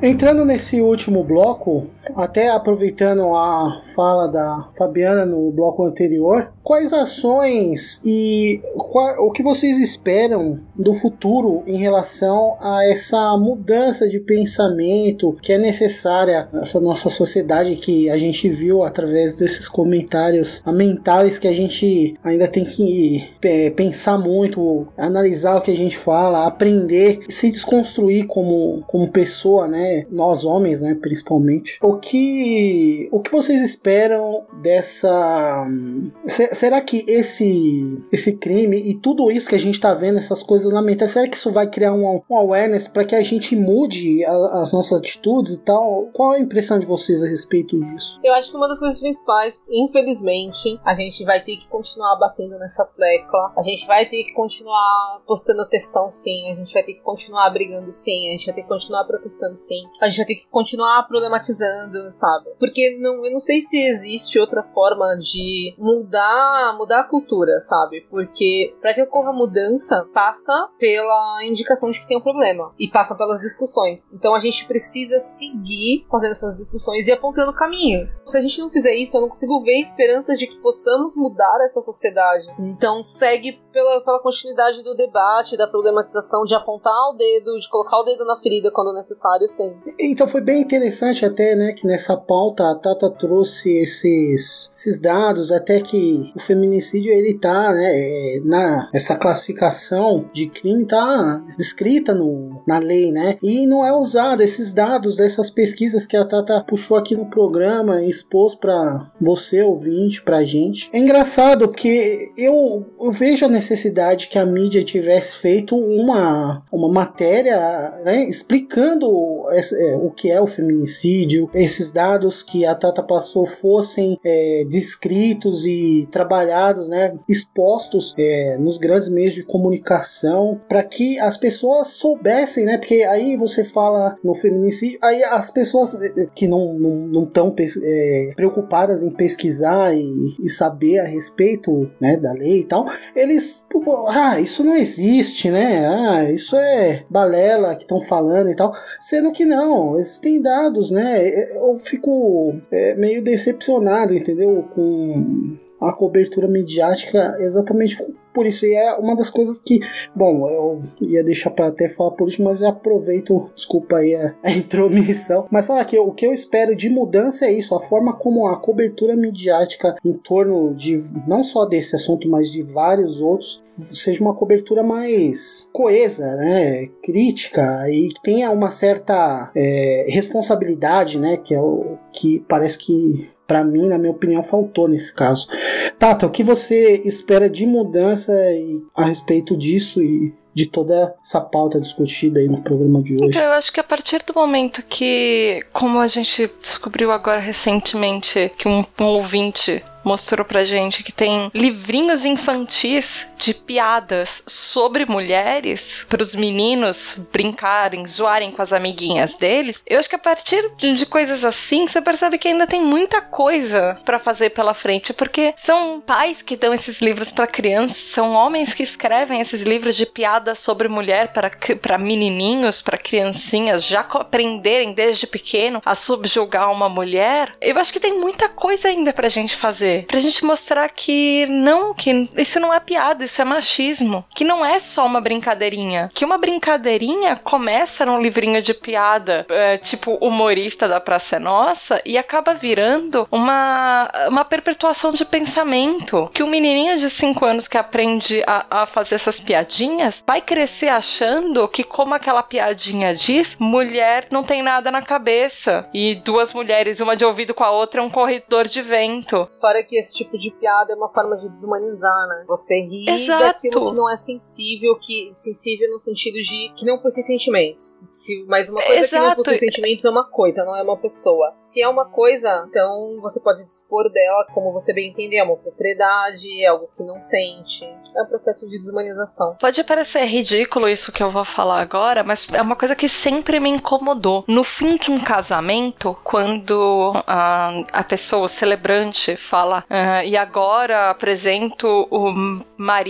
Entrando nesse último bloco, até aproveitando a fala da Fabiana no bloco anterior, quais ações e qua- o que vocês esperam do futuro em relação a essa mudança de pensamento que é necessária nessa nossa sociedade que a gente viu através desses comentários lamentáveis que a gente ainda tem que é, pensar muito, analisar o que a gente fala, aprender, se desconstruir como, como pessoa, né? Nós homens, né, principalmente. O que o que vocês esperam dessa se- será que esse esse crime e tudo isso que a gente tá vendo, essas coisas lamentáveis, será que isso vai criar um, um awareness para que a gente mude a- as nossas atitudes e tal? Qual a impressão de vocês a respeito disso? Eu acho que uma das coisas principais, infelizmente, a gente vai ter que continuar batendo nessa tecla. A gente vai ter que continuar postando textão sim. A gente vai ter que continuar brigando sim. A gente vai ter que continuar protestando sim. A gente vai ter que continuar problematizando, sabe? Porque não, eu não sei se existe outra forma de mudar, mudar a cultura, sabe? Porque para que ocorra mudança, passa pela indicação de que tem um problema e passa pelas discussões. Então a gente precisa seguir fazendo essas discussões e apontando caminhos. Se a gente não fizer isso, eu não consigo ver esperança de que possamos mudar essa sociedade. Então segue pela, pela continuidade do debate, da problematização, de apontar o dedo, de colocar o dedo na ferida quando necessário, sempre. Então foi bem interessante até, né, que nessa pauta a Tata trouxe esses, esses dados, até que o feminicídio ele tá, né, é, na essa classificação de crime tá descrita no, na lei, né, e não é usado esses dados dessas pesquisas que a Tata puxou aqui no programa e expôs para você ouvinte, pra gente. É engraçado porque eu, eu vejo a necessidade que a mídia tivesse feito uma, uma matéria né, explicando esse- é, o que é o feminicídio, esses dados que a Tata passou fossem é, descritos e trabalhados, né, expostos é, é, nos grandes meios de comunicação, para que as pessoas soubessem, né? Porque aí você fala no feminicídio, aí as pessoas que não estão é, preocupadas em pesquisar e, e, saber a respeito né, da lei e tal, eles, ah, isso não existe, né? Ah, isso é balela que estão falando e tal, sendo que não, existem dados, né? Eu fico é, meio decepcionado, entendeu? Com a cobertura midiática exatamente por isso. E é uma das coisas que, bom, eu ia deixar para até falar por isso, mas eu aproveito, desculpa aí a, a intromissão. Mas falar que o que eu espero de mudança é isso, a forma como a cobertura midiática em torno de não só desse assunto, mas de vários outros, seja uma cobertura mais coesa, né, crítica e tenha uma certa é, responsabilidade, né, que é o que parece que para mim, na minha opinião, faltou nesse caso. Tata, o que você espera de mudança a respeito disso e de toda essa pauta discutida aí no programa de hoje? Então, eu acho que a partir do momento que, como a gente descobriu agora recentemente, que um, um ouvinte mostrou pra gente que tem livrinhos infantis de piadas sobre mulheres para os meninos brincarem, zoarem com as amiguinhas deles. Eu acho que a partir de coisas assim, você percebe que ainda tem muita coisa para fazer pela frente, porque são pais que dão esses livros para crianças, são homens que escrevem esses livros de piadas sobre mulher para menininhos, para criancinhas já aprenderem desde pequeno a subjugar uma mulher. Eu acho que tem muita coisa ainda pra gente fazer. Pra gente mostrar que não, que isso não é piada, isso é machismo. Que não é só uma brincadeirinha. Que uma brincadeirinha começa num livrinho de piada, é, tipo humorista da Praça é Nossa, e acaba virando uma, uma perpetuação de pensamento. Que o um menininho de 5 anos que aprende a, a fazer essas piadinhas vai crescer achando que, como aquela piadinha diz, mulher não tem nada na cabeça. E duas mulheres, uma de ouvido com a outra, é um corredor de vento. Fora que esse tipo de piada é uma forma de desumanizar, né? Você ri Exato. daquilo que não é sensível, que sensível no sentido de que não possui sentimentos. Se, mas uma coisa Exato. que não possui sentimentos é uma coisa, não é uma pessoa. Se é uma coisa, então você pode dispor dela como você bem entender, é uma propriedade, é algo que não sente. É um processo de desumanização. Pode parecer ridículo isso que eu vou falar agora, mas é uma coisa que sempre me incomodou. No fim de um casamento, quando a, a pessoa, o celebrante, fala uh, e agora apresento o marido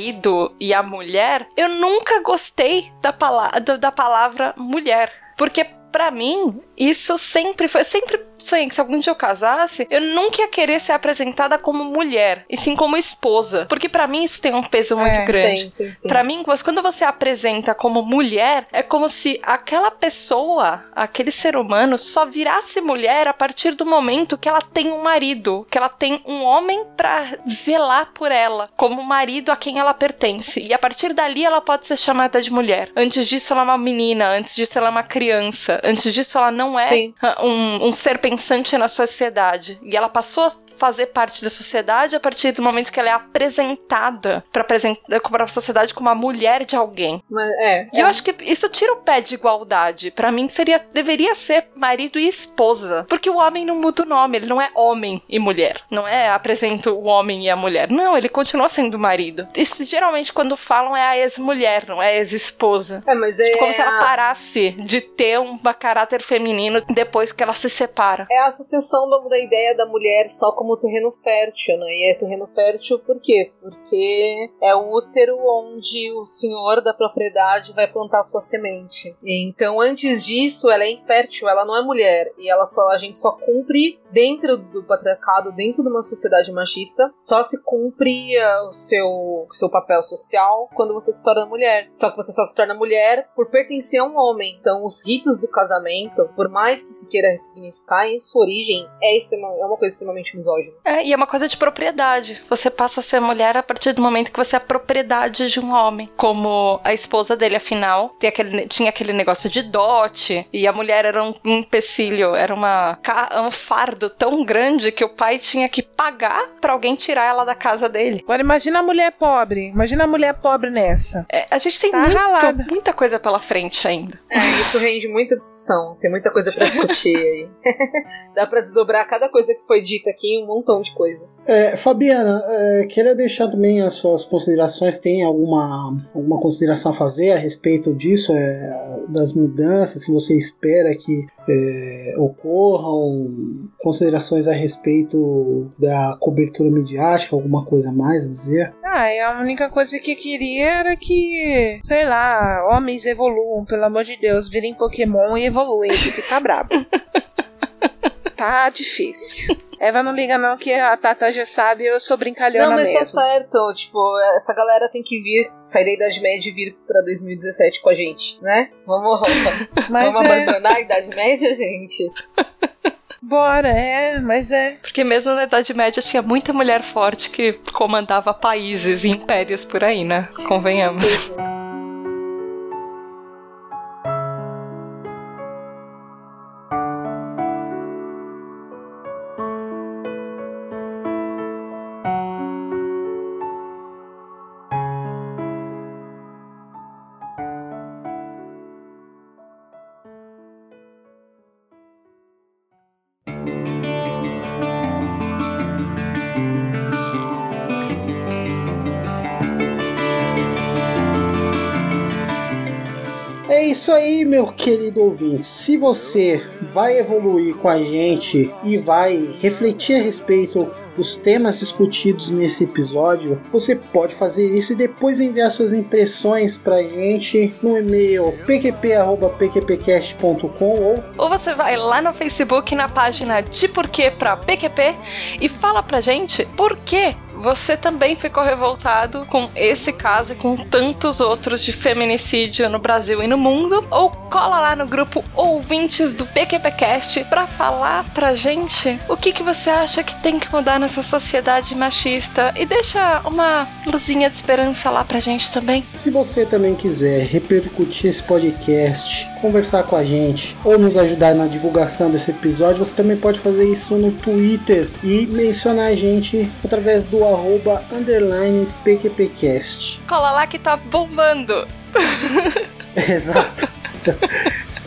e a mulher, eu nunca gostei da, pala da palavra mulher. Porque para mim, isso sempre foi. Sempre sonhei que se algum dia eu casasse, eu nunca ia querer ser apresentada como mulher, e sim como esposa. Porque para mim isso tem um peso muito é, grande. para mim, quando você apresenta como mulher, é como se aquela pessoa, aquele ser humano, só virasse mulher a partir do momento que ela tem um marido, que ela tem um homem para zelar por ela, como marido a quem ela pertence. E a partir dali ela pode ser chamada de mulher. Antes disso, ela é uma menina, antes disso, ela é uma criança, antes disso, ela não não é um, um ser pensante na sociedade. E ela passou a fazer parte da sociedade a partir do momento que ela é apresentada para a sociedade como a mulher de alguém. Mas, é, e é. eu acho que isso tira o pé de igualdade. Para mim seria deveria ser marido e esposa, porque o homem não muda o nome, ele não é homem e mulher. Não é apresento o homem e a mulher. Não, ele continua sendo marido. E geralmente quando falam é a ex-mulher, não é a ex-esposa. É, mas é como se ela parasse de ter um caráter feminino depois que ela se separa. É a associação da, da ideia da mulher só como como terreno fértil, né? E é terreno fértil por quê? Porque é o útero onde o senhor da propriedade vai plantar sua semente. Então, antes disso, ela é infértil, ela não é mulher. E ela só, a gente só cumpre dentro do patriarcado, dentro de uma sociedade machista, só se cumpre o seu, seu papel social quando você se torna mulher. Só que você só se torna mulher por pertencer a um homem. Então, os ritos do casamento, por mais que se queira ressignificar, em sua origem, é, extrema, é uma coisa extremamente misógina misógino. É, e é uma coisa de propriedade. Você passa a ser mulher a partir do momento que você é propriedade de um homem. Como a esposa dele, afinal, aquele, tinha aquele negócio de dote, e a mulher era um, um empecilho, era uma, um fardo tão grande que o pai tinha que pagar para alguém tirar ela da casa dele. Agora imagina a mulher pobre. Imagina a mulher pobre nessa. É, a gente tem tá muito, muita coisa pela frente ainda. É, isso rende muita discussão. Tem muita coisa para discutir aí. Dá para desdobrar cada coisa que foi dita aqui um montão de coisas. É, Fabiana, é, queria deixar também as suas considerações. Tem alguma, alguma consideração a fazer a respeito disso? É, das mudanças que você espera que é, ocorram? Considerações a respeito da cobertura midiática? Alguma coisa a mais a dizer? Ah, a única coisa que eu queria era que, sei lá, homens evoluam, pelo amor de Deus, virem Pokémon e evoluem, porque tá brabo. Tá difícil. Eva não liga não que a Tata já sabe, eu sou brincalhona Não, mas mesmo. tá certo. Tipo, essa galera tem que vir, sair da Idade Média e vir pra 2017 com a gente, né? Vamos, Mas vamos é, abandonar a Idade Média, gente? bora, é, mas é. Porque mesmo na Idade Média tinha muita mulher forte que comandava países e impérios por aí, né? Convenhamos. Meu querido ouvinte. Se você vai evoluir com a gente e vai refletir a respeito dos temas discutidos nesse episódio, você pode fazer isso e depois enviar suas impressões pra gente no e-mail pqp.pqpcast.com ou Ou você vai lá no Facebook na página de Porquê pra PQP e fala pra gente por que você também ficou revoltado com esse caso e com tantos outros de feminicídio no Brasil e no mundo, ou cola lá no grupo Ouvintes do PQPcast pra falar pra gente o que, que você acha que tem que mudar nessa sociedade machista e deixa uma luzinha de esperança lá pra gente também. Se você também quiser repercutir esse podcast, conversar com a gente ou nos ajudar na divulgação desse episódio, você também pode fazer isso no Twitter e mencionar a gente através do arroba underline PQPcast. Cola lá que tá bombando! Exato.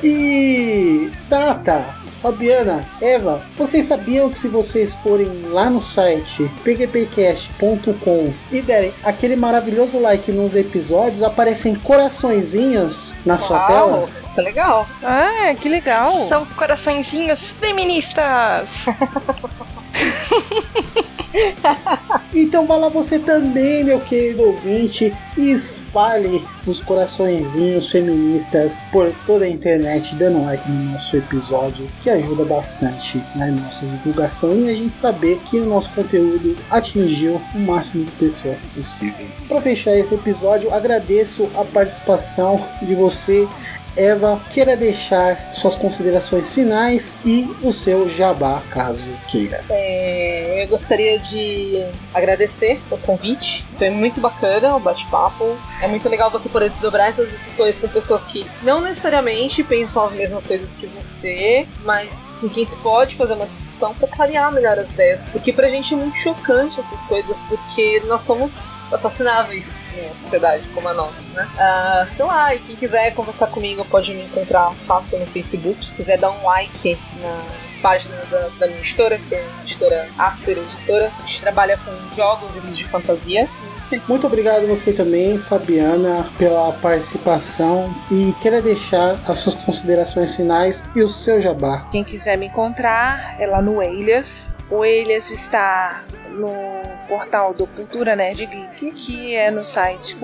E Tata, Fabiana, Eva, vocês sabiam que se vocês forem lá no site pqpcast.com e derem aquele maravilhoso like nos episódios, aparecem coraçõezinhos na sua tela? Uau, isso é legal. Ah, que legal. São coraçõezinhos feministas! Então vá lá você também, meu querido ouvinte, e espalhe os coraçõezinhos feministas por toda a internet, dando like no nosso episódio, que ajuda bastante na nossa divulgação e a gente saber que o nosso conteúdo atingiu o máximo de pessoas possível. Para fechar esse episódio, agradeço a participação de você. Eva, queira deixar suas considerações finais e o seu jabá, caso queira. É, eu gostaria de agradecer o convite. Foi muito bacana o bate-papo. É muito legal você poder desdobrar essas discussões com pessoas que não necessariamente pensam as mesmas coisas que você, mas com quem se pode fazer uma discussão para clarear melhor as ideias. Porque pra gente é muito chocante essas coisas, porque nós somos assassináveis numa sociedade como a nossa, né? Ah, sei lá, e quem quiser conversar comigo pode me encontrar fácil no Facebook. Se quiser dar um like na página da, da minha editora, que é a editora Aster Editora. A gente trabalha com jogos e livros de fantasia. Aí. Muito obrigado você também, Fabiana, pela participação e queira deixar as suas considerações finais e o seu jabá. Quem quiser me encontrar é lá no Elias. O Elias está no portal do Cultura Nerd Geek, que é no site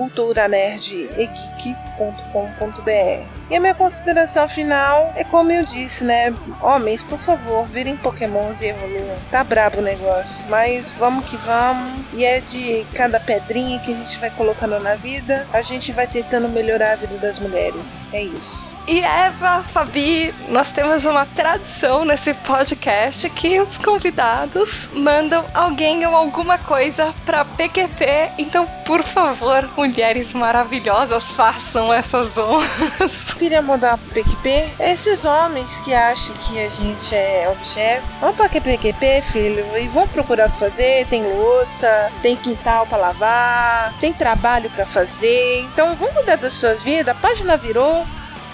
E a minha consideração final é como eu disse, né? Homens, por favor, virem pokémons e evoluam. Tá brabo o negócio, mas vamos que vamos. E é de cada pedrinha que a gente vai colocando na vida, a gente vai tentando melhorar a vida das mulheres. É isso. E Eva, Fabi, nós temos uma tradição nesse podcast que os convidados mandam alguém ou alguma coisa pra PQP. Então, por favor, mulheres maravilhosas, façam essas honras. Queria mudar pro PQP. Esses homens que acham que a gente é objeto, vão pra PQP, filho, e vão procurar o que fazer. Tem louça, tem quintal pra lavar, tem trabalho pra fazer. Então, vão mudar das suas vidas. A página virou.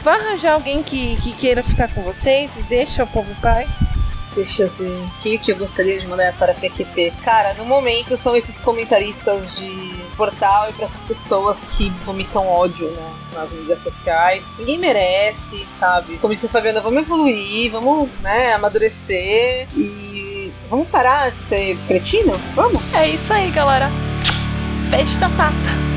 Vai arranjar alguém que, que queira ficar com vocês e deixa o povo em paz. Deixa eu ver. O que, que eu gostaria de mandar para a PQP? Cara, no momento são esses comentaristas de portal e para essas pessoas que vomitam ódio, né? Nas mídias sociais. Ninguém merece, sabe? Como disse a Fabiana, vamos evoluir, vamos, né, amadurecer e vamos parar de ser cretino? Vamos? É isso aí, galera. Beijo da Tata.